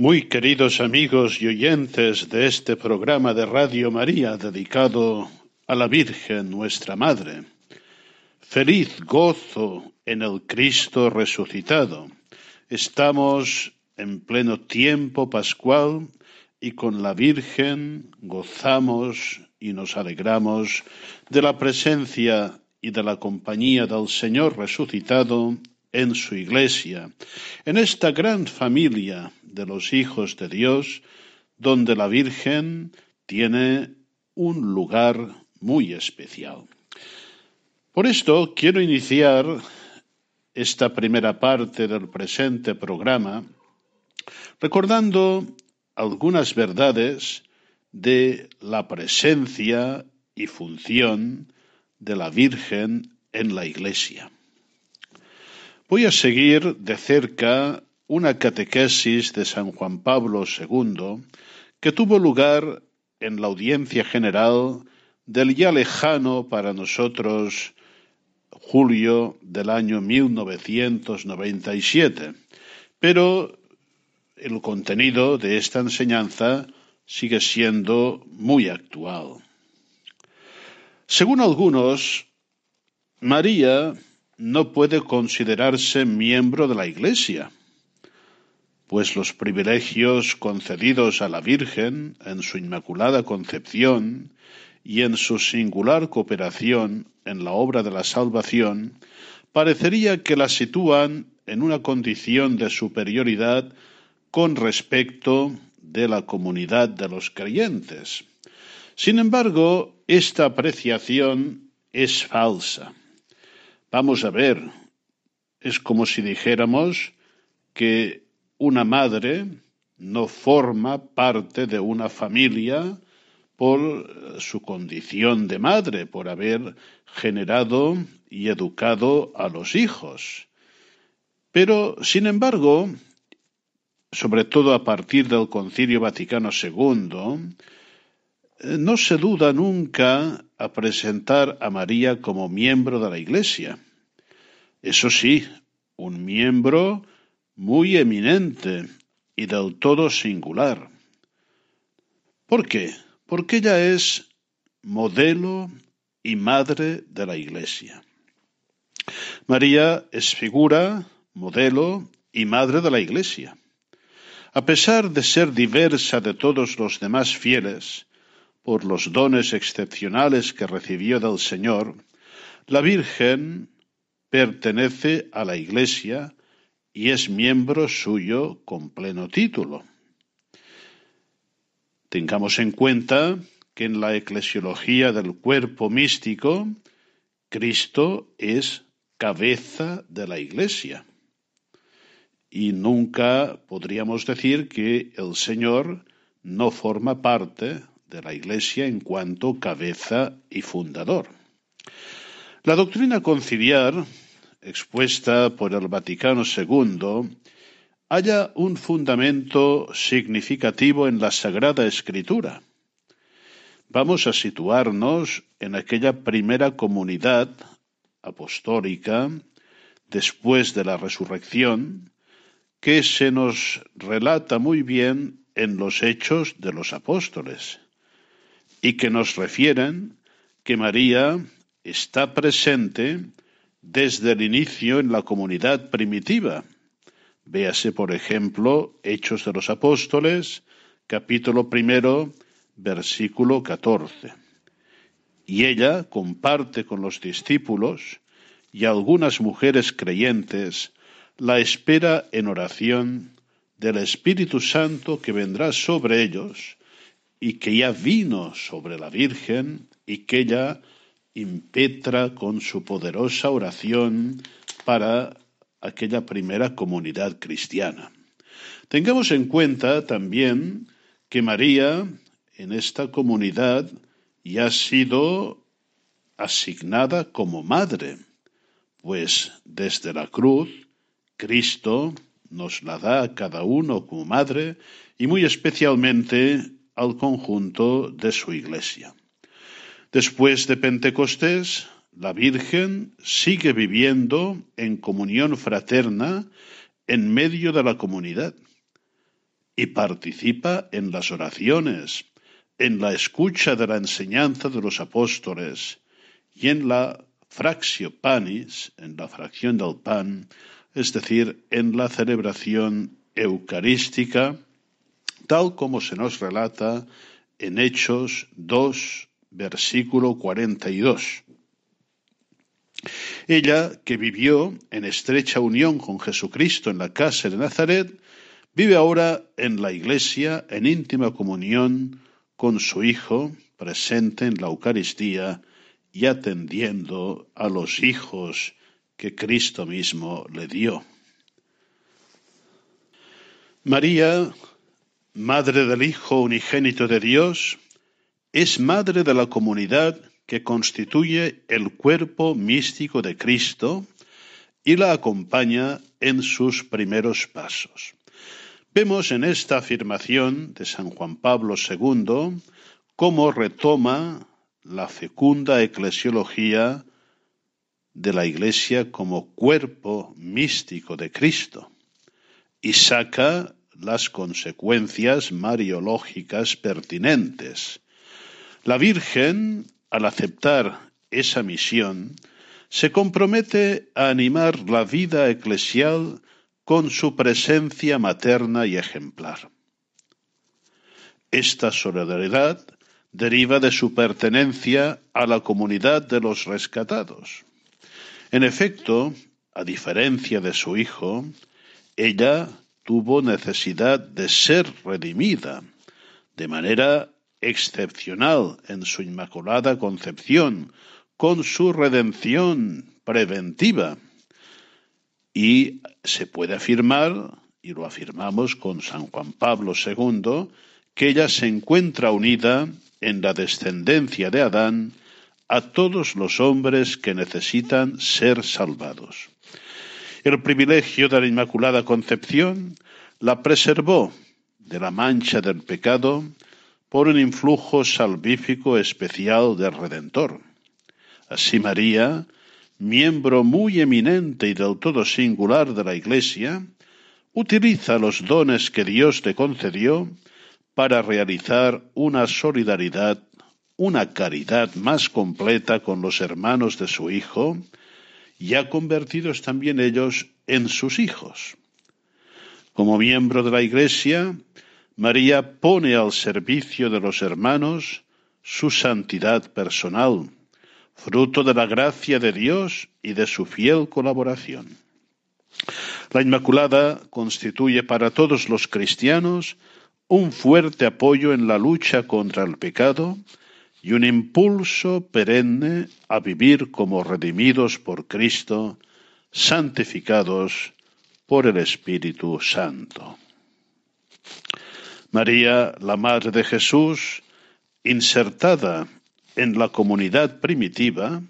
Muy queridos amigos y oyentes de este programa de Radio María dedicado a la Virgen nuestra Madre, feliz gozo en el Cristo resucitado. Estamos en pleno tiempo pascual y con la Virgen gozamos y nos alegramos de la presencia y de la compañía del Señor resucitado en su iglesia, en esta gran familia de los hijos de Dios, donde la Virgen tiene un lugar muy especial. Por esto quiero iniciar esta primera parte del presente programa recordando algunas verdades de la presencia y función de la Virgen en la Iglesia. Voy a seguir de cerca una catequesis de San Juan Pablo II que tuvo lugar en la audiencia general del ya lejano para nosotros julio del año 1997. Pero el contenido de esta enseñanza sigue siendo muy actual. Según algunos, María no puede considerarse miembro de la Iglesia, pues los privilegios concedidos a la Virgen en su Inmaculada Concepción y en su singular cooperación en la obra de la salvación, parecería que la sitúan en una condición de superioridad con respecto de la comunidad de los creyentes. Sin embargo, esta apreciación es falsa. Vamos a ver, es como si dijéramos que una madre no forma parte de una familia por su condición de madre, por haber generado y educado a los hijos. Pero, sin embargo, sobre todo a partir del Concilio Vaticano II, no se duda nunca a presentar a María como miembro de la Iglesia. Eso sí, un miembro muy eminente y del todo singular. ¿Por qué? Porque ella es modelo y madre de la Iglesia. María es figura, modelo y madre de la Iglesia. A pesar de ser diversa de todos los demás fieles, por los dones excepcionales que recibió del Señor, la Virgen pertenece a la Iglesia y es miembro suyo con pleno título. Tengamos en cuenta que en la eclesiología del cuerpo místico, Cristo es cabeza de la Iglesia. Y nunca podríamos decir que el Señor no forma parte de la Iglesia en cuanto cabeza y fundador. La doctrina conciliar, expuesta por el Vaticano II, halla un fundamento significativo en la Sagrada Escritura. Vamos a situarnos en aquella primera comunidad apostólica después de la resurrección que se nos relata muy bien en los hechos de los apóstoles y que nos refieren que María está presente desde el inicio en la comunidad primitiva. Véase, por ejemplo, Hechos de los Apóstoles, capítulo primero, versículo 14. Y ella comparte con los discípulos y algunas mujeres creyentes la espera en oración del Espíritu Santo que vendrá sobre ellos y que ya vino sobre la Virgen y que ella impetra con su poderosa oración para aquella primera comunidad cristiana. Tengamos en cuenta también que María en esta comunidad ya ha sido asignada como madre, pues desde la cruz Cristo nos la da a cada uno como madre y muy especialmente al conjunto de su iglesia. Después de Pentecostés, la Virgen sigue viviendo en comunión fraterna en medio de la comunidad y participa en las oraciones, en la escucha de la enseñanza de los apóstoles y en la fractio panis, en la fracción del pan, es decir, en la celebración eucarística, tal como se nos relata en Hechos 2, versículo 42. Ella, que vivió en estrecha unión con Jesucristo en la casa de Nazaret, vive ahora en la iglesia en íntima comunión con su Hijo, presente en la Eucaristía y atendiendo a los hijos que Cristo mismo le dio. María, Madre del Hijo unigénito de Dios, es madre de la comunidad que constituye el cuerpo místico de Cristo y la acompaña en sus primeros pasos. Vemos en esta afirmación de San Juan Pablo II cómo retoma la fecunda eclesiología de la Iglesia como cuerpo místico de Cristo y saca las consecuencias mariológicas pertinentes. La Virgen, al aceptar esa misión, se compromete a animar la vida eclesial con su presencia materna y ejemplar. Esta solidaridad deriva de su pertenencia a la comunidad de los rescatados. En efecto, a diferencia de su hijo, ella tuvo necesidad de ser redimida de manera excepcional en su inmaculada concepción, con su redención preventiva. Y se puede afirmar, y lo afirmamos con San Juan Pablo II, que ella se encuentra unida en la descendencia de Adán a todos los hombres que necesitan ser salvados. El privilegio de la Inmaculada Concepción la preservó de la mancha del pecado por un influjo salvífico especial del Redentor. Así María, miembro muy eminente y del todo singular de la Iglesia, utiliza los dones que Dios le concedió para realizar una solidaridad, una caridad más completa con los hermanos de su Hijo, ya convertidos también ellos en sus hijos. Como miembro de la Iglesia, María pone al servicio de los hermanos su santidad personal, fruto de la gracia de Dios y de su fiel colaboración. La Inmaculada constituye para todos los cristianos un fuerte apoyo en la lucha contra el pecado y un impulso perenne a vivir como redimidos por Cristo, santificados por el Espíritu Santo. María, la Madre de Jesús, insertada en la comunidad primitiva,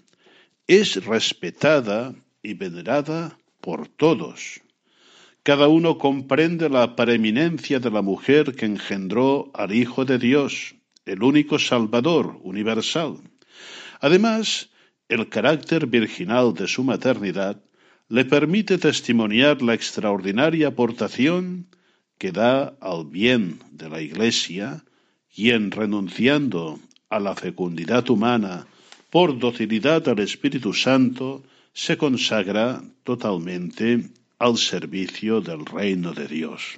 es respetada y venerada por todos. Cada uno comprende la preeminencia de la mujer que engendró al Hijo de Dios, el único Salvador universal. Además, el carácter virginal de su maternidad le permite testimoniar la extraordinaria aportación que da al bien de la Iglesia, quien renunciando a la fecundidad humana por docilidad al Espíritu Santo, se consagra totalmente al servicio del reino de Dios.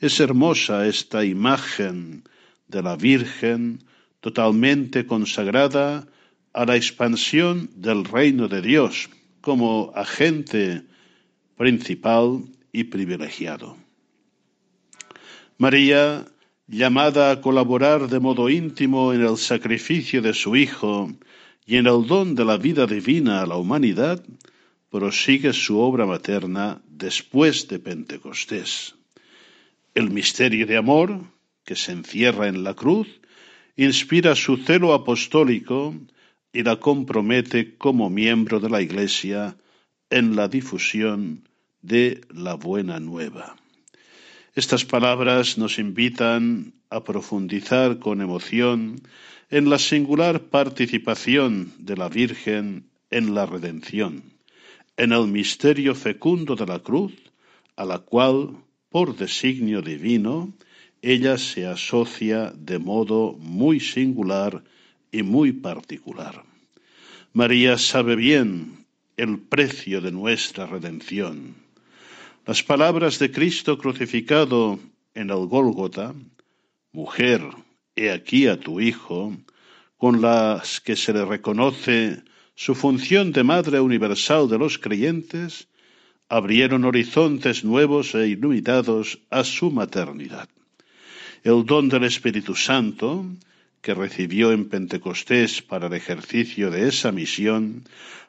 Es hermosa esta imagen de la Virgen totalmente consagrada a la expansión del reino de Dios como agente principal y privilegiado. María, llamada a colaborar de modo íntimo en el sacrificio de su Hijo y en el don de la vida divina a la humanidad, prosigue su obra materna después de Pentecostés. El misterio de amor, que se encierra en la cruz, inspira su celo apostólico y la compromete como miembro de la Iglesia en la difusión de la buena nueva. Estas palabras nos invitan a profundizar con emoción en la singular participación de la Virgen en la redención, en el misterio fecundo de la cruz, a la cual, por designio divino, ella se asocia de modo muy singular y muy particular. María sabe bien el precio de nuestra redención. Las palabras de Cristo crucificado en el Gólgota, mujer, he aquí a tu Hijo, con las que se le reconoce su función de Madre Universal de los creyentes, abrieron horizontes nuevos e iluminados a su maternidad. El don del Espíritu Santo, que recibió en Pentecostés para el ejercicio de esa misión,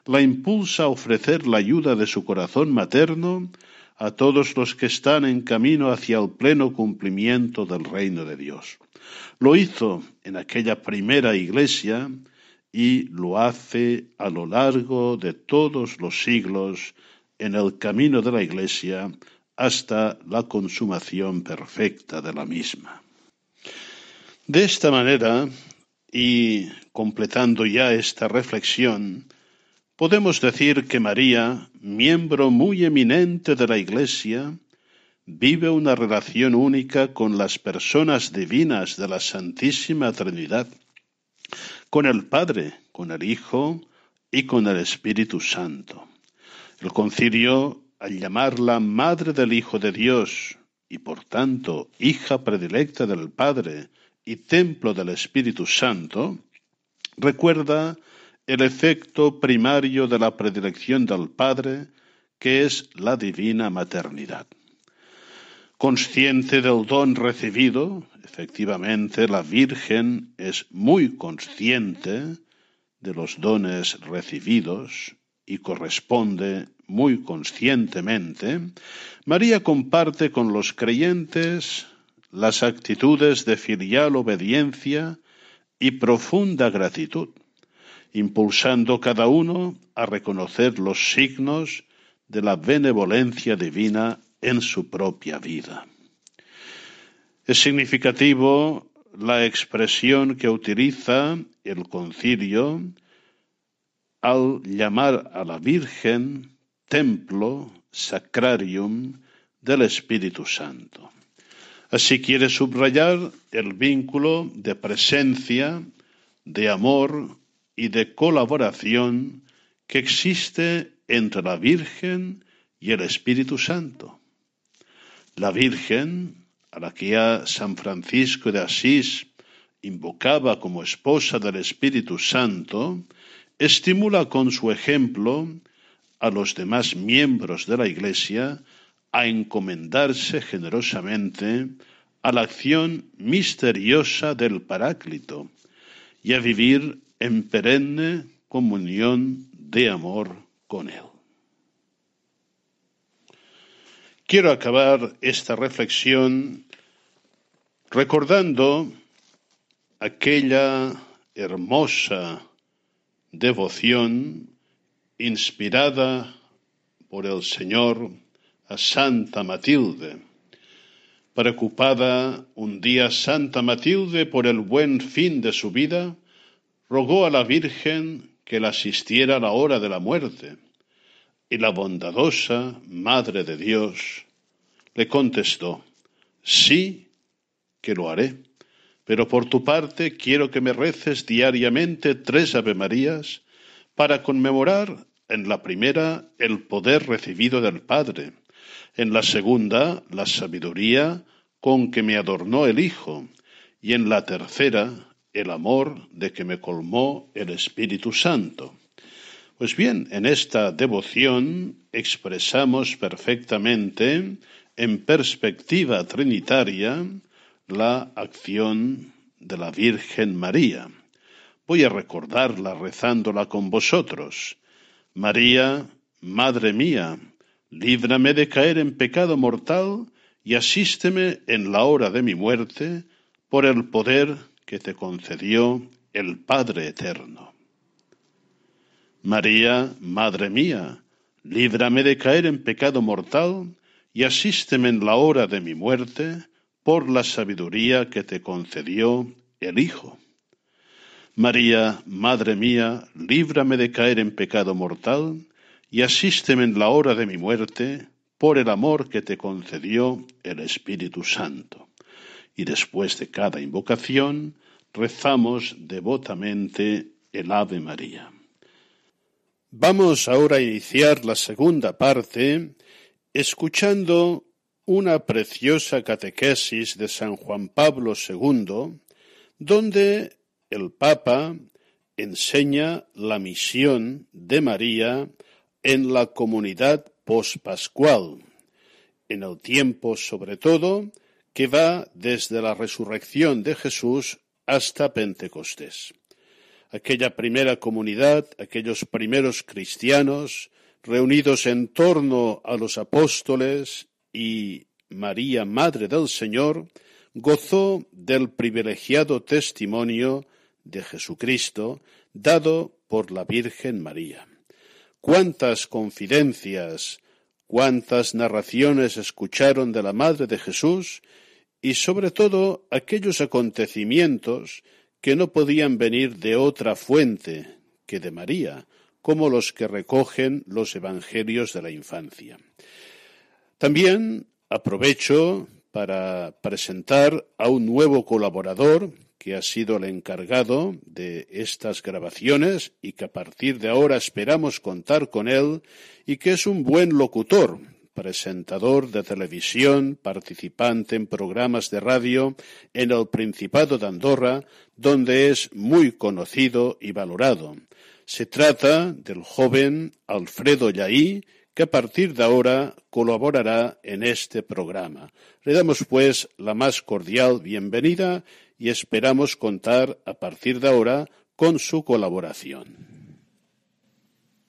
la impulsa a ofrecer la ayuda de su corazón materno a todos los que están en camino hacia el pleno cumplimiento del reino de Dios. Lo hizo en aquella primera iglesia y lo hace a lo largo de todos los siglos en el camino de la iglesia hasta la consumación perfecta de la misma. De esta manera, y completando ya esta reflexión, podemos decir que María, miembro muy eminente de la Iglesia, vive una relación única con las personas divinas de la Santísima Trinidad, con el Padre, con el Hijo y con el Espíritu Santo. El concilio, al llamarla Madre del Hijo de Dios y por tanto hija predilecta del Padre, y templo del Espíritu Santo, recuerda el efecto primario de la predilección del Padre, que es la divina maternidad. Consciente del don recibido, efectivamente la Virgen es muy consciente de los dones recibidos y corresponde muy conscientemente, María comparte con los creyentes las actitudes de filial obediencia y profunda gratitud, impulsando cada uno a reconocer los signos de la benevolencia divina en su propia vida. Es significativo la expresión que utiliza el concilio al llamar a la Virgen templo, sacrarium del Espíritu Santo. Así quiere subrayar el vínculo de presencia, de amor y de colaboración que existe entre la Virgen y el Espíritu Santo. La Virgen, a la que ya San Francisco de Asís invocaba como esposa del Espíritu Santo, estimula con su ejemplo a los demás miembros de la Iglesia a encomendarse generosamente a la acción misteriosa del Paráclito y a vivir en perenne comunión de amor con Él. Quiero acabar esta reflexión recordando aquella hermosa devoción inspirada por el Señor a Santa Matilde. Preocupada un día Santa Matilde por el buen fin de su vida, rogó a la Virgen que la asistiera a la hora de la muerte, y la bondadosa Madre de Dios le contestó, sí que lo haré, pero por tu parte quiero que me reces diariamente tres Avemarías para conmemorar en la primera el poder recibido del Padre, en la segunda, la sabiduría con que me adornó el Hijo, y en la tercera, el amor de que me colmó el Espíritu Santo. Pues bien, en esta devoción expresamos perfectamente, en perspectiva trinitaria, la acción de la Virgen María. Voy a recordarla rezándola con vosotros. María, Madre mía, líbrame de caer en pecado mortal y asísteme en la hora de mi muerte por el poder que te concedió el Padre Eterno. María, Madre mía, líbrame de caer en pecado mortal y asísteme en la hora de mi muerte por la sabiduría que te concedió el Hijo. María, Madre mía, líbrame de caer en pecado mortal y asísteme en la hora de mi muerte por el amor que te concedió el Espíritu Santo. Y después de cada invocación rezamos devotamente el Ave María. Vamos ahora a iniciar la segunda parte escuchando una preciosa catequesis de San Juan Pablo II, donde el Papa enseña la misión de María en la comunidad pospascual, en el tiempo sobre todo que va desde la resurrección de Jesús hasta Pentecostés. Aquella primera comunidad, aquellos primeros cristianos reunidos en torno a los apóstoles y María, Madre del Señor, gozó del privilegiado testimonio de Jesucristo dado por la Virgen María. Cuántas confidencias, cuántas narraciones escucharon de la Madre de Jesús y sobre todo aquellos acontecimientos que no podían venir de otra fuente que de María, como los que recogen los Evangelios de la infancia. También aprovecho para presentar a un nuevo colaborador que ha sido el encargado de estas grabaciones y que a partir de ahora esperamos contar con él y que es un buen locutor, presentador de televisión, participante en programas de radio en el Principado de Andorra, donde es muy conocido y valorado. Se trata del joven Alfredo Yaí, que a partir de ahora colaborará en este programa. Le damos pues la más cordial bienvenida y esperamos contar a partir de ahora con su colaboración.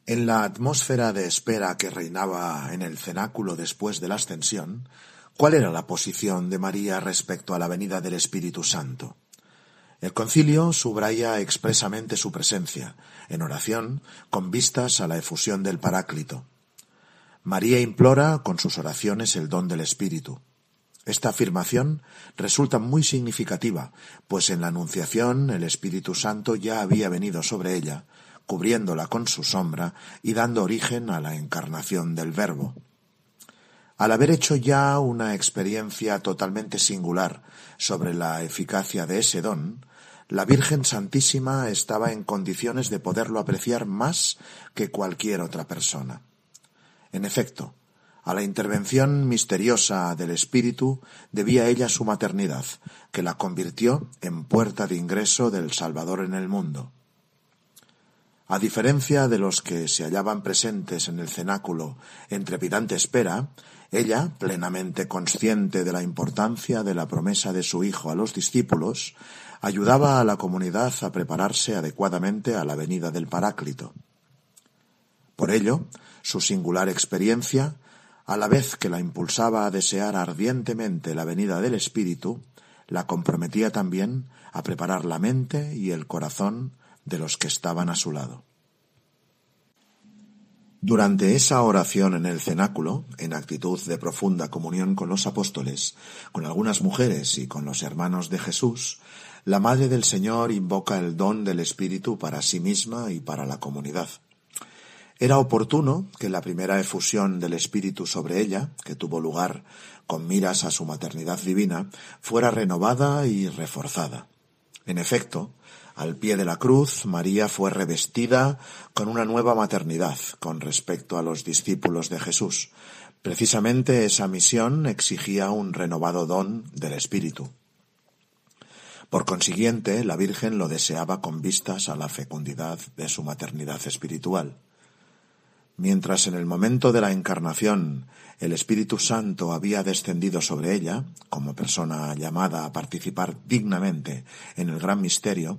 En la atmósfera de espera que reinaba en el cenáculo después de la ascensión, ¿cuál era la posición de María respecto a la venida del Espíritu Santo? El concilio subraya expresamente su presencia, en oración, con vistas a la efusión del Paráclito. María implora con sus oraciones el don del Espíritu. Esta afirmación resulta muy significativa, pues en la Anunciación el Espíritu Santo ya había venido sobre ella, cubriéndola con su sombra y dando origen a la encarnación del Verbo. Al haber hecho ya una experiencia totalmente singular sobre la eficacia de ese don, la Virgen Santísima estaba en condiciones de poderlo apreciar más que cualquier otra persona. En efecto, a la intervención misteriosa del Espíritu debía ella su maternidad, que la convirtió en puerta de ingreso del Salvador en el mundo. A diferencia de los que se hallaban presentes en el cenáculo en trepidante espera, ella, plenamente consciente de la importancia de la promesa de su Hijo a los discípulos, ayudaba a la comunidad a prepararse adecuadamente a la venida del Paráclito. Por ello, su singular experiencia a la vez que la impulsaba a desear ardientemente la venida del Espíritu, la comprometía también a preparar la mente y el corazón de los que estaban a su lado. Durante esa oración en el cenáculo, en actitud de profunda comunión con los apóstoles, con algunas mujeres y con los hermanos de Jesús, la Madre del Señor invoca el don del Espíritu para sí misma y para la comunidad. Era oportuno que la primera efusión del Espíritu sobre ella, que tuvo lugar con miras a su maternidad divina, fuera renovada y reforzada. En efecto, al pie de la cruz, María fue revestida con una nueva maternidad con respecto a los discípulos de Jesús. Precisamente esa misión exigía un renovado don del Espíritu. Por consiguiente, la Virgen lo deseaba con vistas a la fecundidad de su maternidad espiritual. Mientras en el momento de la encarnación el Espíritu Santo había descendido sobre ella, como persona llamada a participar dignamente en el gran misterio,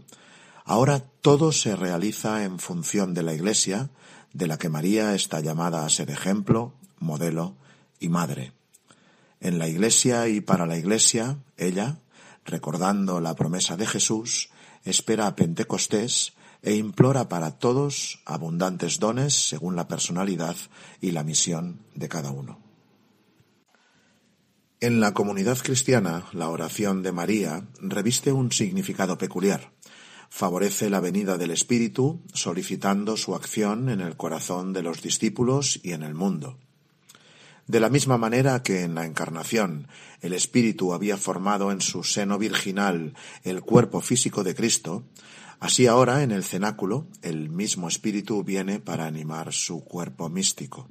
ahora todo se realiza en función de la Iglesia, de la que María está llamada a ser ejemplo, modelo y madre. En la Iglesia y para la Iglesia, ella, recordando la promesa de Jesús, espera a Pentecostés e implora para todos abundantes dones según la personalidad y la misión de cada uno. En la comunidad cristiana, la oración de María reviste un significado peculiar. Favorece la venida del Espíritu, solicitando su acción en el corazón de los discípulos y en el mundo. De la misma manera que en la Encarnación el Espíritu había formado en su seno virginal el cuerpo físico de Cristo, así ahora en el cenáculo el mismo Espíritu viene para animar su cuerpo místico.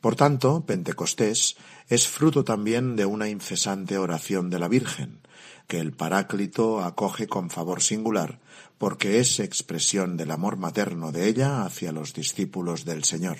Por tanto, Pentecostés es fruto también de una incesante oración de la Virgen, que el Paráclito acoge con favor singular, porque es expresión del amor materno de ella hacia los discípulos del Señor.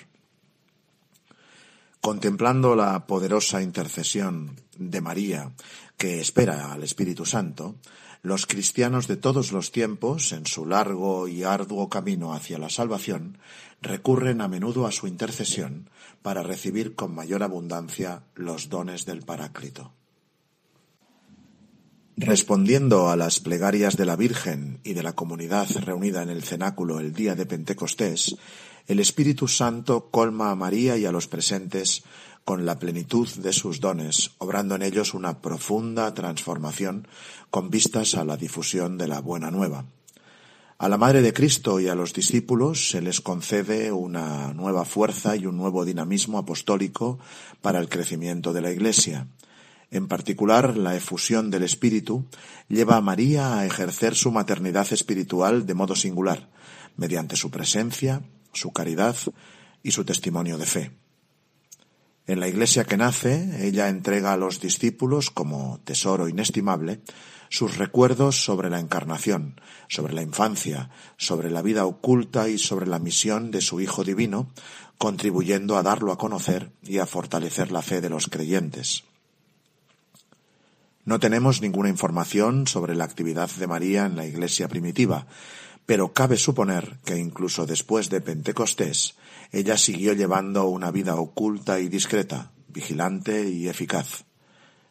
Contemplando la poderosa intercesión de María, que espera al Espíritu Santo, los cristianos de todos los tiempos, en su largo y arduo camino hacia la salvación, recurren a menudo a su intercesión para recibir con mayor abundancia los dones del Paráclito. Respondiendo a las plegarias de la Virgen y de la comunidad reunida en el cenáculo el día de Pentecostés, el Espíritu Santo colma a María y a los presentes con la plenitud de sus dones, obrando en ellos una profunda transformación con vistas a la difusión de la buena nueva. A la Madre de Cristo y a los discípulos se les concede una nueva fuerza y un nuevo dinamismo apostólico para el crecimiento de la Iglesia. En particular, la efusión del Espíritu lleva a María a ejercer su maternidad espiritual de modo singular, mediante su presencia, su caridad y su testimonio de fe. En la iglesia que nace, ella entrega a los discípulos, como tesoro inestimable, sus recuerdos sobre la encarnación, sobre la infancia, sobre la vida oculta y sobre la misión de su Hijo Divino, contribuyendo a darlo a conocer y a fortalecer la fe de los creyentes. No tenemos ninguna información sobre la actividad de María en la iglesia primitiva, pero cabe suponer que incluso después de Pentecostés, ella siguió llevando una vida oculta y discreta, vigilante y eficaz.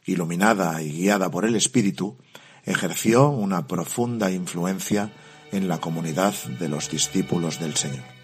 Iluminada y guiada por el Espíritu, ejerció una profunda influencia en la comunidad de los discípulos del Señor.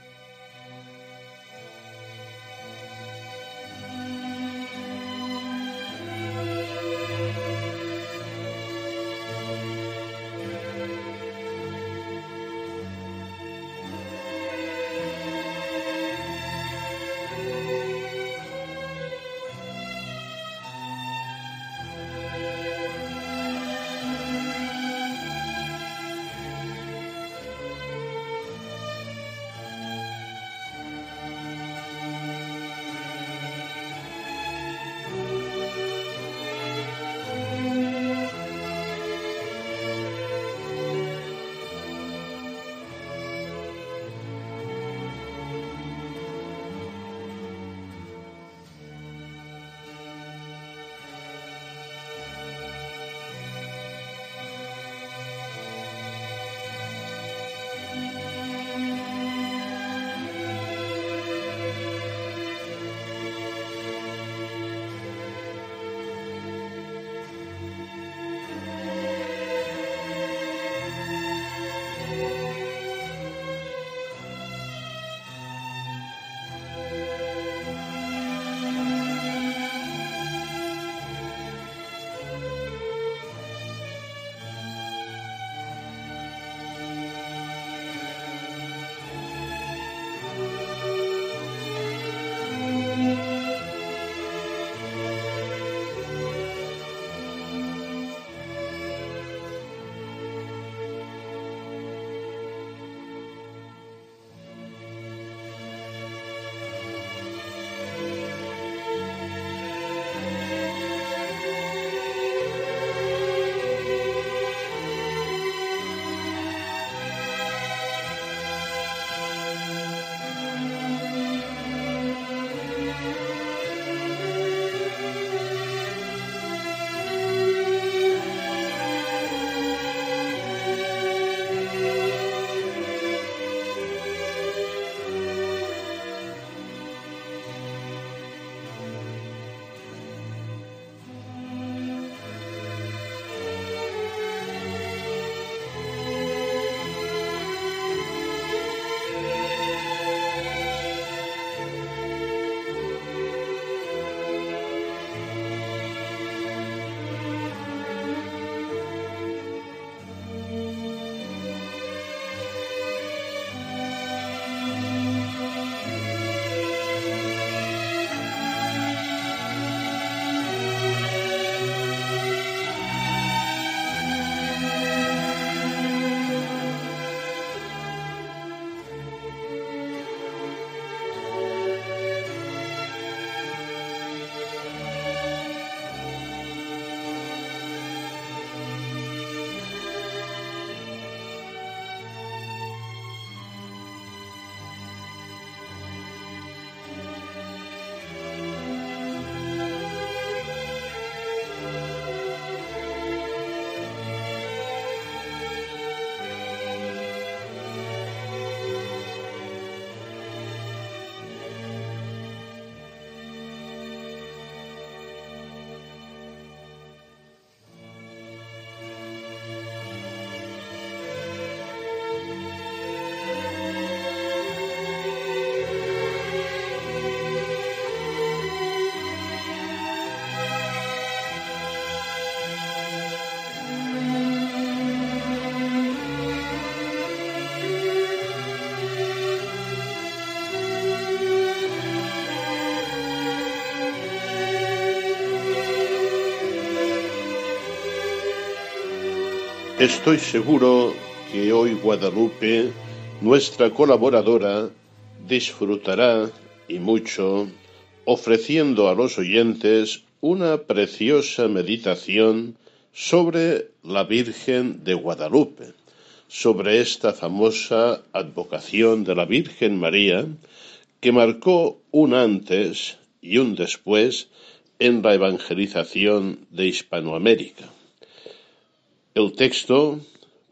Estoy seguro que hoy Guadalupe, nuestra colaboradora, disfrutará y mucho ofreciendo a los oyentes una preciosa meditación sobre la Virgen de Guadalupe, sobre esta famosa advocación de la Virgen María que marcó un antes y un después en la evangelización de Hispanoamérica. El texto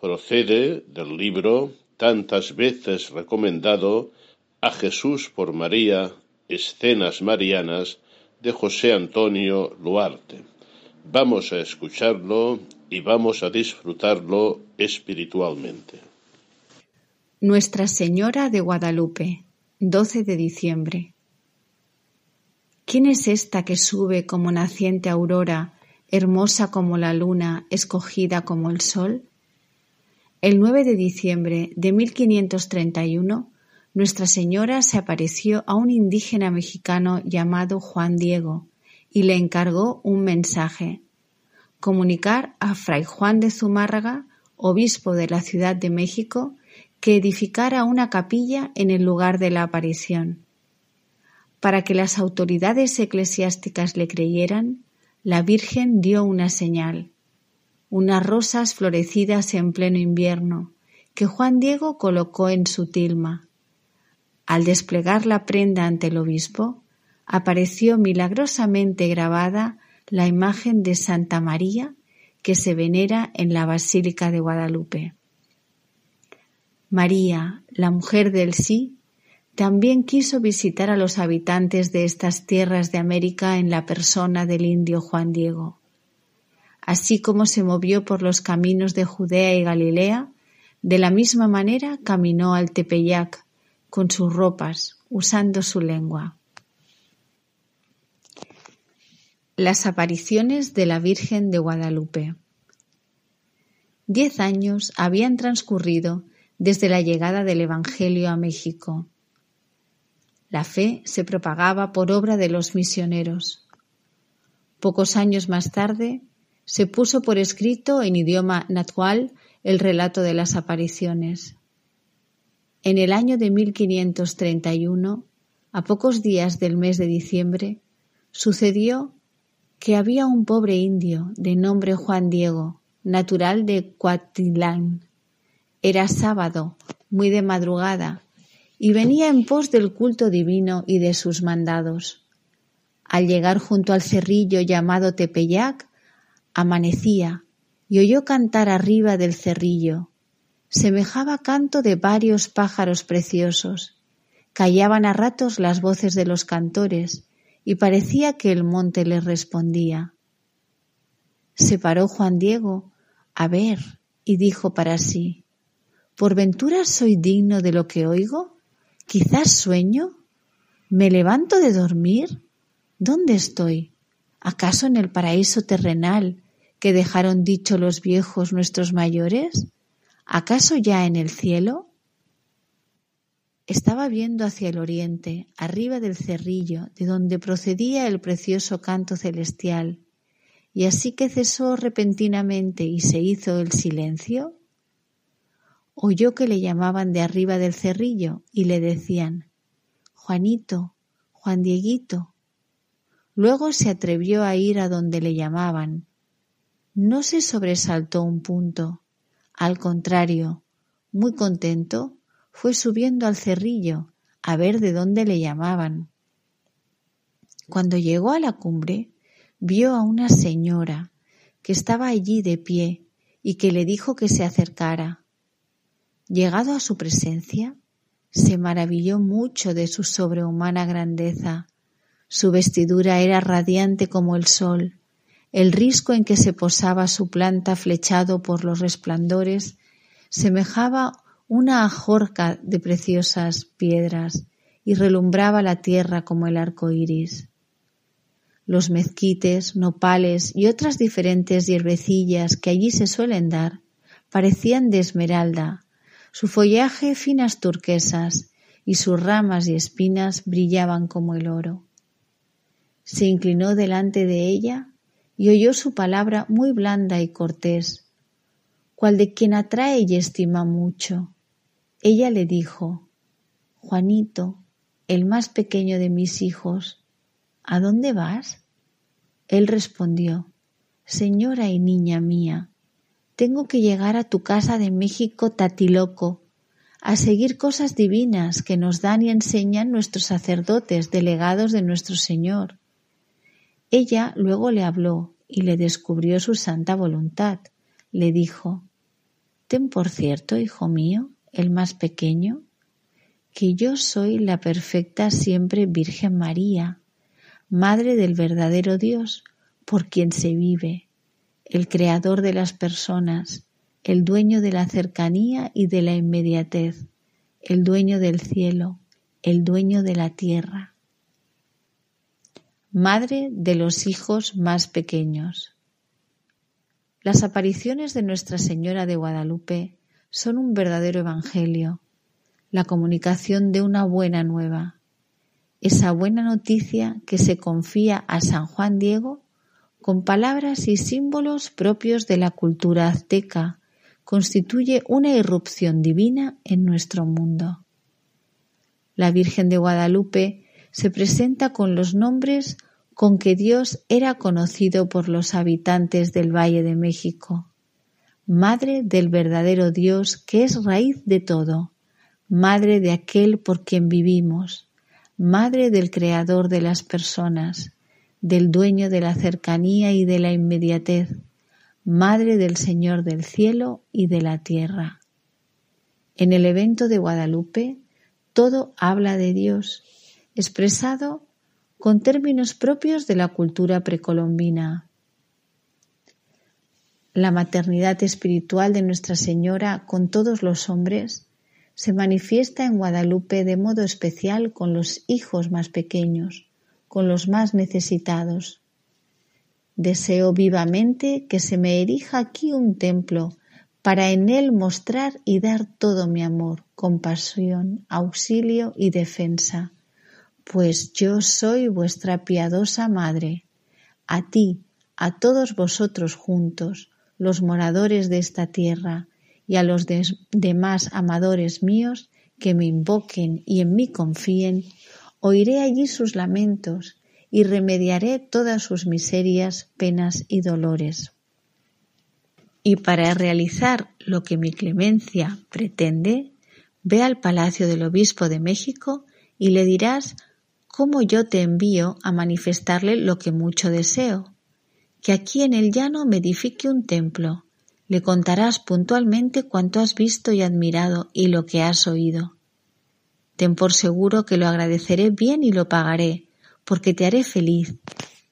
procede del libro tantas veces recomendado a Jesús por María, Escenas Marianas, de José Antonio Luarte. Vamos a escucharlo y vamos a disfrutarlo espiritualmente. Nuestra Señora de Guadalupe, 12 de diciembre. ¿Quién es esta que sube como naciente aurora hermosa como la luna, escogida como el sol? El 9 de diciembre de 1531, Nuestra Señora se apareció a un indígena mexicano llamado Juan Diego y le encargó un mensaje, comunicar a Fray Juan de Zumárraga, obispo de la Ciudad de México, que edificara una capilla en el lugar de la aparición. Para que las autoridades eclesiásticas le creyeran, la Virgen dio una señal, unas rosas florecidas en pleno invierno, que Juan Diego colocó en su tilma. Al desplegar la prenda ante el obispo, apareció milagrosamente grabada la imagen de Santa María que se venera en la Basílica de Guadalupe. María, la mujer del sí, también quiso visitar a los habitantes de estas tierras de América en la persona del indio Juan Diego. Así como se movió por los caminos de Judea y Galilea, de la misma manera caminó al Tepeyac con sus ropas, usando su lengua. Las apariciones de la Virgen de Guadalupe. Diez años habían transcurrido desde la llegada del Evangelio a México la fe se propagaba por obra de los misioneros. Pocos años más tarde se puso por escrito en idioma natural el relato de las apariciones. En el año de 1531, a pocos días del mes de diciembre, sucedió que había un pobre indio de nombre Juan Diego, natural de Cuatilán. Era sábado, muy de madrugada, y venía en pos del culto divino y de sus mandados. Al llegar junto al cerrillo llamado Tepeyac, amanecía y oyó cantar arriba del cerrillo. Semejaba canto de varios pájaros preciosos. Callaban a ratos las voces de los cantores y parecía que el monte les respondía. Se paró Juan Diego a ver y dijo para sí, ¿por ventura soy digno de lo que oigo? Quizás sueño. ¿Me levanto de dormir? ¿Dónde estoy? ¿Acaso en el paraíso terrenal que dejaron dicho los viejos nuestros mayores? ¿Acaso ya en el cielo? Estaba viendo hacia el oriente, arriba del cerrillo, de donde procedía el precioso canto celestial, y así que cesó repentinamente y se hizo el silencio, oyó que le llamaban de arriba del cerrillo y le decían Juanito, Juan Dieguito. Luego se atrevió a ir a donde le llamaban. No se sobresaltó un punto. Al contrario, muy contento, fue subiendo al cerrillo a ver de dónde le llamaban. Cuando llegó a la cumbre, vio a una señora que estaba allí de pie y que le dijo que se acercara. Llegado a su presencia, se maravilló mucho de su sobrehumana grandeza. Su vestidura era radiante como el sol, el risco en que se posaba su planta flechado por los resplandores semejaba una ajorca de preciosas piedras y relumbraba la tierra como el arco iris. Los mezquites, nopales y otras diferentes hierbecillas que allí se suelen dar parecían de esmeralda, su follaje finas turquesas y sus ramas y espinas brillaban como el oro. Se inclinó delante de ella y oyó su palabra muy blanda y cortés. cual de quien atrae y estima mucho. Ella le dijo, Juanito, el más pequeño de mis hijos, ¿a dónde vas? Él respondió, Señora y niña mía, tengo que llegar a tu casa de México tatiloco, a seguir cosas divinas que nos dan y enseñan nuestros sacerdotes, delegados de nuestro Señor. Ella luego le habló y le descubrió su santa voluntad. Le dijo, Ten por cierto, hijo mío, el más pequeño, que yo soy la perfecta siempre Virgen María, Madre del verdadero Dios, por quien se vive, el Creador de las personas, el dueño de la cercanía y de la inmediatez, el dueño del cielo, el dueño de la tierra. Madre de los hijos más pequeños. Las apariciones de Nuestra Señora de Guadalupe son un verdadero evangelio, la comunicación de una buena nueva, esa buena noticia que se confía a San Juan Diego con palabras y símbolos propios de la cultura azteca, constituye una irrupción divina en nuestro mundo. La Virgen de Guadalupe se presenta con los nombres con que Dios era conocido por los habitantes del Valle de México. Madre del verdadero Dios que es raíz de todo, Madre de aquel por quien vivimos, Madre del Creador de las personas, del dueño de la cercanía y de la inmediatez, Madre del Señor del cielo y de la tierra. En el evento de Guadalupe, todo habla de Dios, expresado con términos propios de la cultura precolombina. La maternidad espiritual de Nuestra Señora con todos los hombres se manifiesta en Guadalupe de modo especial con los hijos más pequeños, con los más necesitados. Deseo vivamente que se me erija aquí un templo para en él mostrar y dar todo mi amor, compasión, auxilio y defensa, pues yo soy vuestra piadosa madre. A ti, a todos vosotros juntos, los moradores de esta tierra, y a los demás amadores míos que me invoquen y en mí confíen, oiré allí sus lamentos y remediaré todas sus miserias, penas y dolores. Y para realizar lo que mi clemencia pretende, ve al palacio del obispo de México y le dirás cómo yo te envío a manifestarle lo que mucho deseo, que aquí en el llano me edifique un templo. Le contarás puntualmente cuanto has visto y admirado y lo que has oído. Ten por seguro que lo agradeceré bien y lo pagaré, porque te haré feliz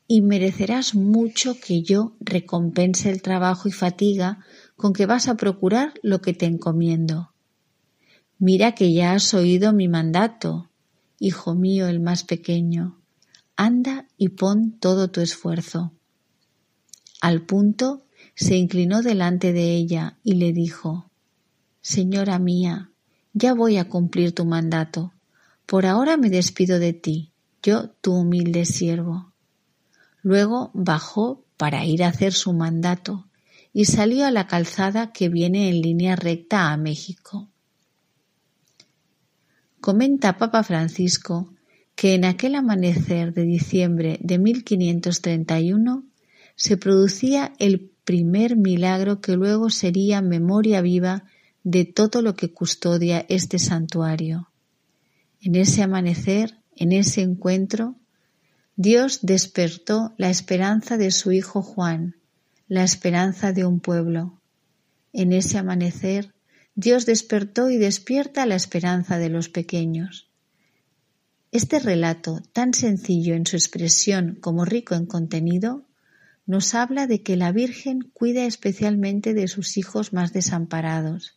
y merecerás mucho que yo recompense el trabajo y fatiga con que vas a procurar lo que te encomiendo. Mira que ya has oído mi mandato, hijo mío el más pequeño, anda y pon todo tu esfuerzo. Al punto se inclinó delante de ella y le dijo, Señora mía, ya voy a cumplir tu mandato. Por ahora me despido de ti, yo tu humilde siervo. Luego bajó para ir a hacer su mandato y salió a la calzada que viene en línea recta a México. Comenta Papa Francisco que en aquel amanecer de diciembre de 1531 se producía el primer milagro que luego sería memoria viva de todo lo que custodia este santuario. En ese amanecer, en ese encuentro, Dios despertó la esperanza de su Hijo Juan, la esperanza de un pueblo. En ese amanecer, Dios despertó y despierta la esperanza de los pequeños. Este relato, tan sencillo en su expresión como rico en contenido, nos habla de que la Virgen cuida especialmente de sus hijos más desamparados.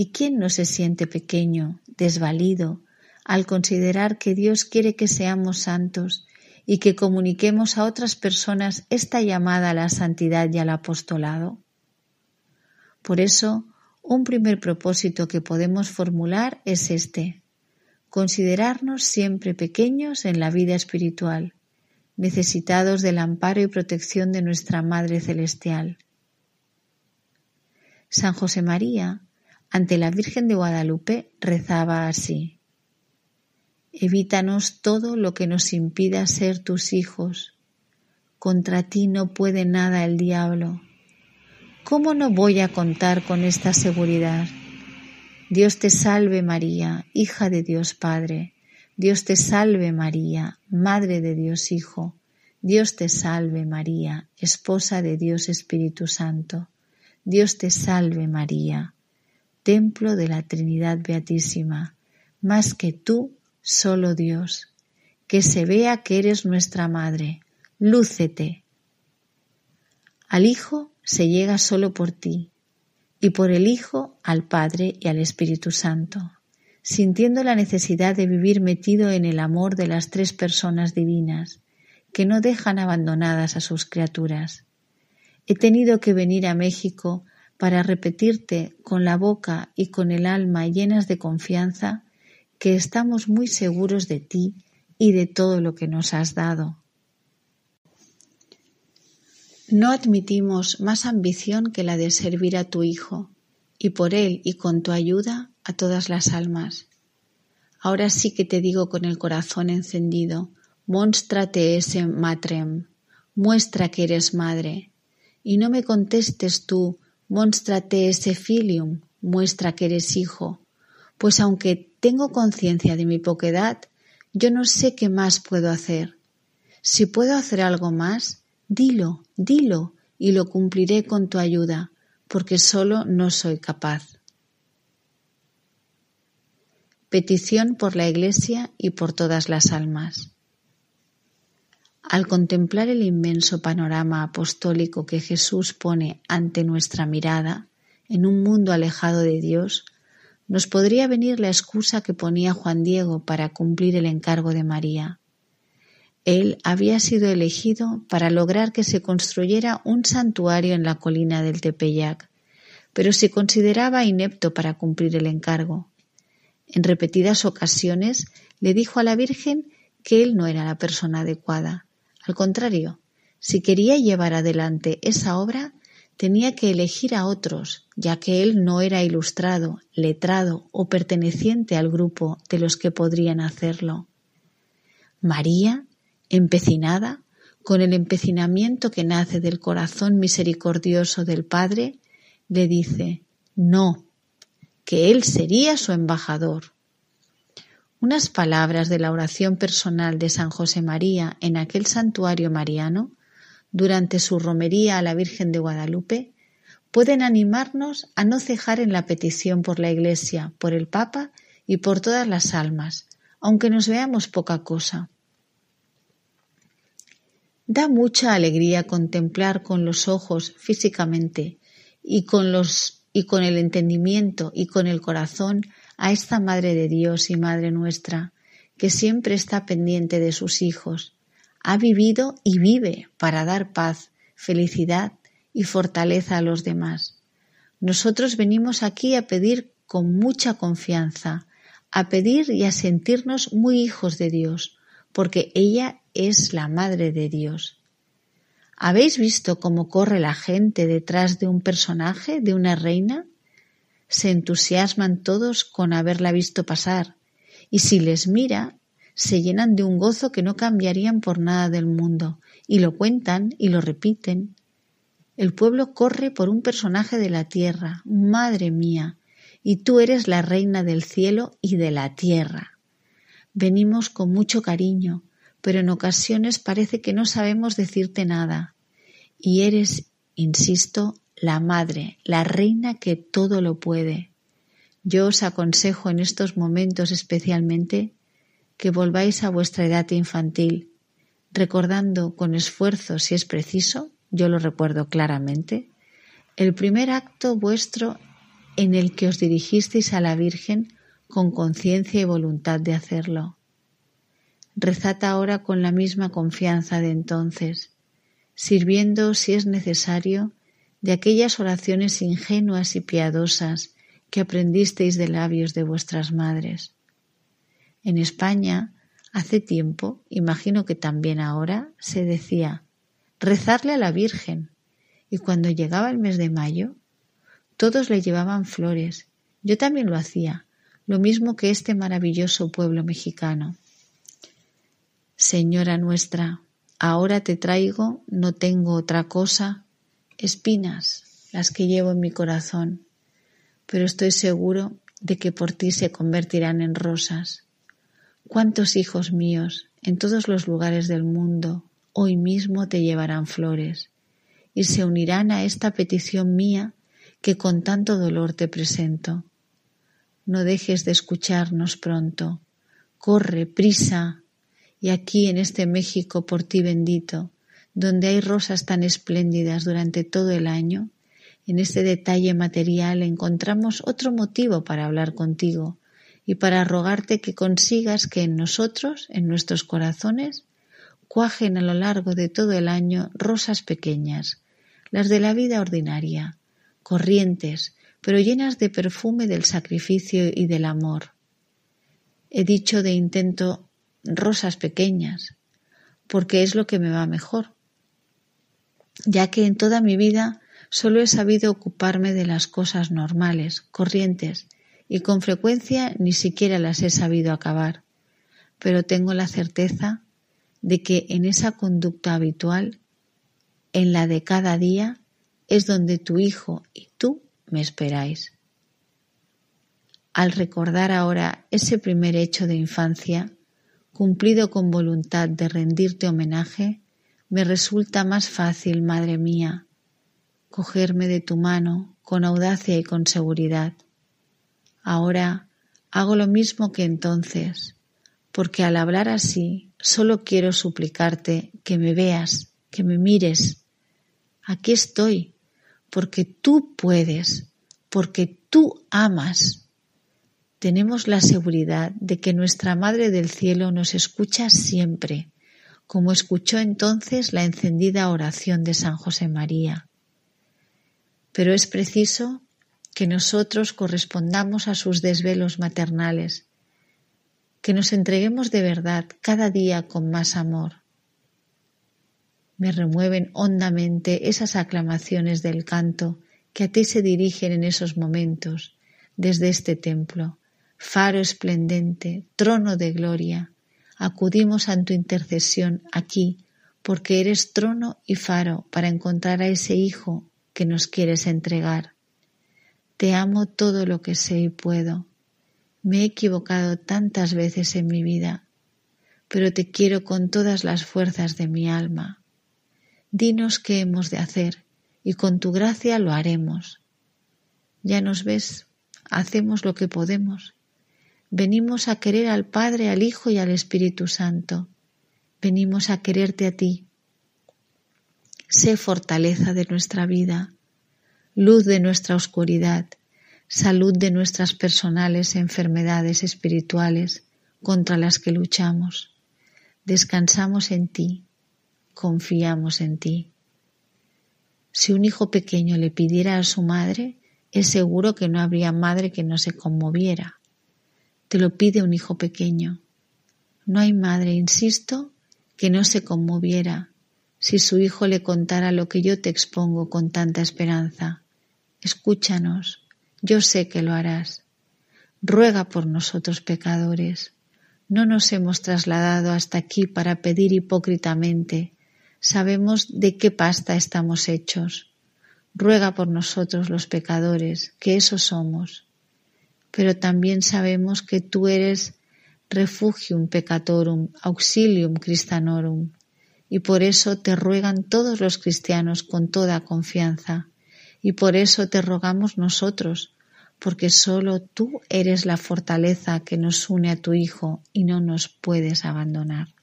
¿Y quién no se siente pequeño, desvalido, al considerar que Dios quiere que seamos santos y que comuniquemos a otras personas esta llamada a la santidad y al apostolado? Por eso, un primer propósito que podemos formular es este, considerarnos siempre pequeños en la vida espiritual, necesitados del amparo y protección de nuestra Madre Celestial. San José María, ante la Virgen de Guadalupe, rezaba así. Evítanos todo lo que nos impida ser tus hijos. Contra ti no puede nada el diablo. ¿Cómo no voy a contar con esta seguridad? Dios te salve María, hija de Dios Padre. Dios te salve María, Madre de Dios Hijo. Dios te salve María, esposa de Dios Espíritu Santo. Dios te salve María, templo de la Trinidad Beatísima. Más que tú, solo Dios. Que se vea que eres nuestra Madre lúcete. Al Hijo se llega solo por ti, y por el Hijo al Padre y al Espíritu Santo, sintiendo la necesidad de vivir metido en el amor de las tres personas divinas, que no dejan abandonadas a sus criaturas. He tenido que venir a México para repetirte con la boca y con el alma llenas de confianza que estamos muy seguros de ti y de todo lo que nos has dado no admitimos más ambición que la de servir a tu Hijo, y por Él y con tu ayuda a todas las almas. Ahora sí que te digo con el corazón encendido, monstrate ese matrem, muestra que eres madre, y no me contestes tú, monstrate ese filium, muestra que eres hijo, pues aunque tengo conciencia de mi poquedad, yo no sé qué más puedo hacer. Si puedo hacer algo más, Dilo, dilo, y lo cumpliré con tu ayuda, porque solo no soy capaz. Petición por la Iglesia y por todas las almas. Al contemplar el inmenso panorama apostólico que Jesús pone ante nuestra mirada en un mundo alejado de Dios, nos podría venir la excusa que ponía Juan Diego para cumplir el encargo de María. Él había sido elegido para lograr que se construyera un santuario en la colina del Tepeyac, pero se consideraba inepto para cumplir el encargo. En repetidas ocasiones le dijo a la Virgen que él no era la persona adecuada. Al contrario, si quería llevar adelante esa obra, tenía que elegir a otros, ya que él no era ilustrado, letrado o perteneciente al grupo de los que podrían hacerlo. María empecinada, con el empecinamiento que nace del corazón misericordioso del Padre, le dice, no, que Él sería su embajador. Unas palabras de la oración personal de San José María en aquel santuario mariano, durante su romería a la Virgen de Guadalupe, pueden animarnos a no cejar en la petición por la Iglesia, por el Papa y por todas las almas, aunque nos veamos poca cosa. Da mucha alegría contemplar con los ojos físicamente y con los y con el entendimiento y con el corazón a esta Madre de Dios y Madre nuestra, que siempre está pendiente de sus hijos, ha vivido y vive para dar paz, felicidad y fortaleza a los demás. Nosotros venimos aquí a pedir con mucha confianza, a pedir y a sentirnos muy hijos de Dios, porque ella es la Madre de Dios. ¿Habéis visto cómo corre la gente detrás de un personaje, de una reina? Se entusiasman todos con haberla visto pasar, y si les mira, se llenan de un gozo que no cambiarían por nada del mundo, y lo cuentan y lo repiten. El pueblo corre por un personaje de la tierra, madre mía, y tú eres la reina del cielo y de la tierra. Venimos con mucho cariño, pero en ocasiones parece que no sabemos decirte nada. Y eres, insisto, la madre, la reina que todo lo puede. Yo os aconsejo en estos momentos especialmente que volváis a vuestra edad infantil, recordando con esfuerzo, si es preciso, yo lo recuerdo claramente, el primer acto vuestro en el que os dirigisteis a la Virgen con conciencia y voluntad de hacerlo. Rezad ahora con la misma confianza de entonces, sirviendo, si es necesario, de aquellas oraciones ingenuas y piadosas que aprendisteis de labios de vuestras madres. En España, hace tiempo, imagino que también ahora, se decía rezarle a la Virgen, y cuando llegaba el mes de mayo, Todos le llevaban flores. Yo también lo hacía, lo mismo que este maravilloso pueblo mexicano. Señora nuestra, ahora te traigo, no tengo otra cosa, espinas, las que llevo en mi corazón, pero estoy seguro de que por ti se convertirán en rosas. ¿Cuántos hijos míos en todos los lugares del mundo hoy mismo te llevarán flores y se unirán a esta petición mía que con tanto dolor te presento? No dejes de escucharnos pronto. Corre, prisa. Y aquí en este México por ti bendito, donde hay rosas tan espléndidas durante todo el año, en este detalle material encontramos otro motivo para hablar contigo y para rogarte que consigas que en nosotros, en nuestros corazones, cuajen a lo largo de todo el año rosas pequeñas, las de la vida ordinaria, corrientes, pero llenas de perfume del sacrificio y del amor. He dicho de intento rosas pequeñas, porque es lo que me va mejor, ya que en toda mi vida Solo he sabido ocuparme de las cosas normales, corrientes, y con frecuencia ni siquiera las he sabido acabar. Pero tengo la certeza de que en esa conducta habitual, en la de cada día, es donde tu hijo y tú me esperáis. Al recordar ahora ese primer hecho de infancia, cumplido con voluntad de rendirte homenaje, me resulta más fácil, Madre mía, cogerme de tu mano con audacia y con seguridad. Ahora hago lo mismo que entonces, porque al hablar así solo quiero suplicarte que me veas, que me mires. Aquí estoy, porque tú puedes, porque tú amas. Tenemos la seguridad de que nuestra Madre del Cielo nos escucha siempre, como escuchó entonces la encendida oración de San José María pero es preciso que nosotros correspondamos a sus desvelos maternales, que nos entreguemos de verdad cada día con más amor. Me remueven hondamente esas aclamaciones del canto que a ti se dirigen en esos momentos desde este templo, faro esplendente, trono de gloria. Acudimos a tu intercesión aquí, porque eres trono y faro para encontrar a ese Hijo que nos quieres entregar. Te amo todo lo que sé y puedo. Me he equivocado tantas veces en mi vida, pero te quiero con todas las fuerzas de mi alma. Dinos qué hemos de hacer y con tu gracia lo haremos. Ya nos ves, hacemos lo que podemos. Venimos a querer al Padre, al Hijo y al Espíritu Santo. Venimos a quererte a ti, sé fortaleza de nuestra vida, luz de nuestra oscuridad, salud de nuestras personales enfermedades espirituales contra las que luchamos. Descansamos en ti, confiamos en ti. Si un hijo pequeño le pidiera a su madre, es seguro que no habría madre que no se conmoviera. Te lo pide un hijo pequeño. No hay madre, insisto, que no se conmoviera si su hijo le contara lo que yo te expongo con tanta esperanza. Escúchanos, yo sé que lo harás. Ruega por nosotros pecadores. No nos hemos trasladado hasta aquí para pedir hipócritamente. Sabemos de qué pasta estamos hechos. Ruega por nosotros los pecadores, que eso somos. Pero también sabemos que tú eres refugium peccatorum, auxilium Christanorum y por eso te ruegan todos los cristianos con toda confianza, y por eso te rogamos nosotros, porque solo tú eres la fortaleza que nos une a tu Hijo y no nos puedes abandonar.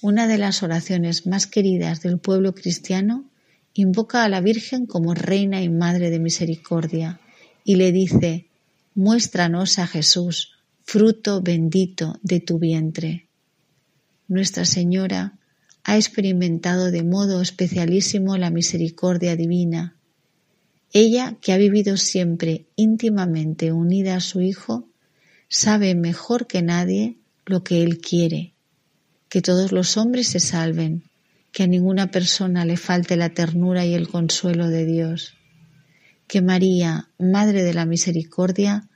Una de las oraciones más queridas del pueblo cristiano invoca a la Virgen como Reina y Madre de Misericordia y le dice, muéstranos a Jesús, fruto bendito de tu vientre. Nuestra Señora ha experimentado de modo especialísimo la misericordia divina. Ella, que ha vivido siempre íntimamente unida a su Hijo, sabe mejor que nadie lo que Él quiere, que todos los hombres se salven, que a ninguna persona le falte la ternura y el consuelo de Dios. Que María, Madre de la Misericordia,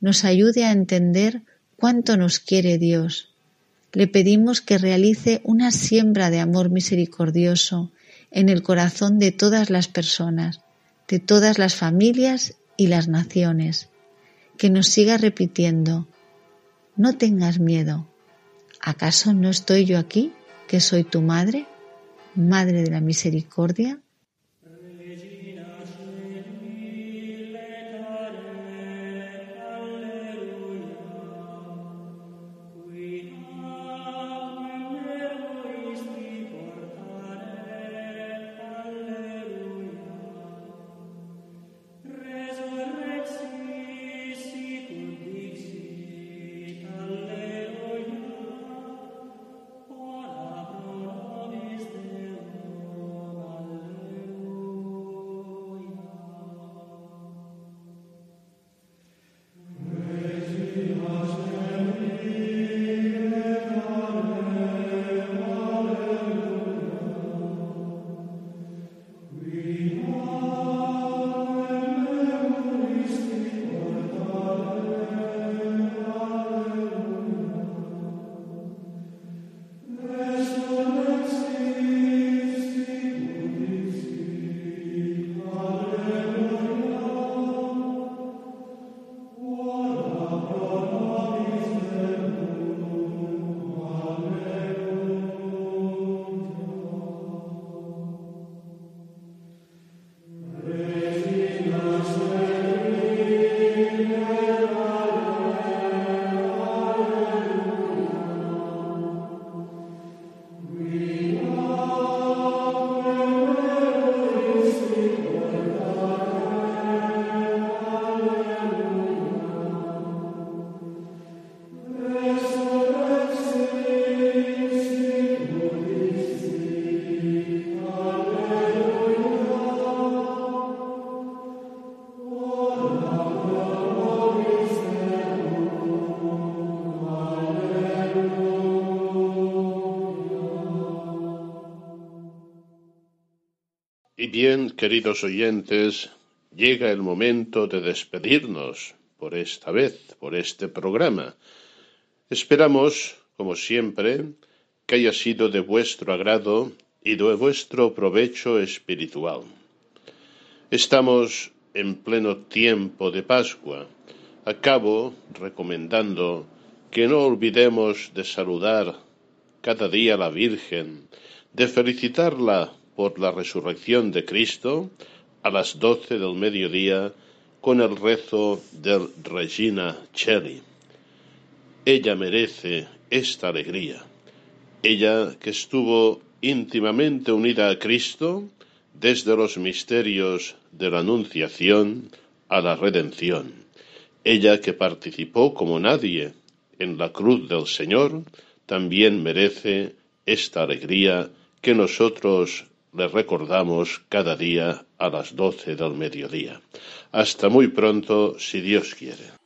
nos ayude a entender cuánto nos quiere Dios. Le pedimos que realice una siembra de amor misericordioso en el corazón de todas las personas, de todas las familias y las naciones, que nos siga repitiendo, no tengas miedo, ¿acaso no estoy yo aquí, que soy tu madre, Madre de la Misericordia? Bien, queridos oyentes, llega el momento de despedirnos por esta vez, por este programa. Esperamos, como siempre, que haya sido de vuestro agrado y de vuestro provecho espiritual. Estamos en pleno tiempo de Pascua. Acabo recomendando que no olvidemos de saludar cada día a la Virgen, de felicitarla por la resurrección de Cristo a las doce del mediodía con el rezo del Regina Cheli. Ella merece esta alegría. Ella que estuvo íntimamente unida a Cristo desde los misterios de la Anunciación a la redención. Ella que participó como nadie en la cruz del Señor, también merece esta alegría que nosotros les recordamos cada día a las doce del mediodía. Hasta muy pronto, si Dios quiere.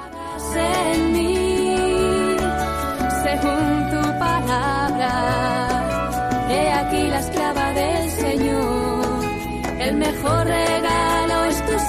Mejor regalo es tu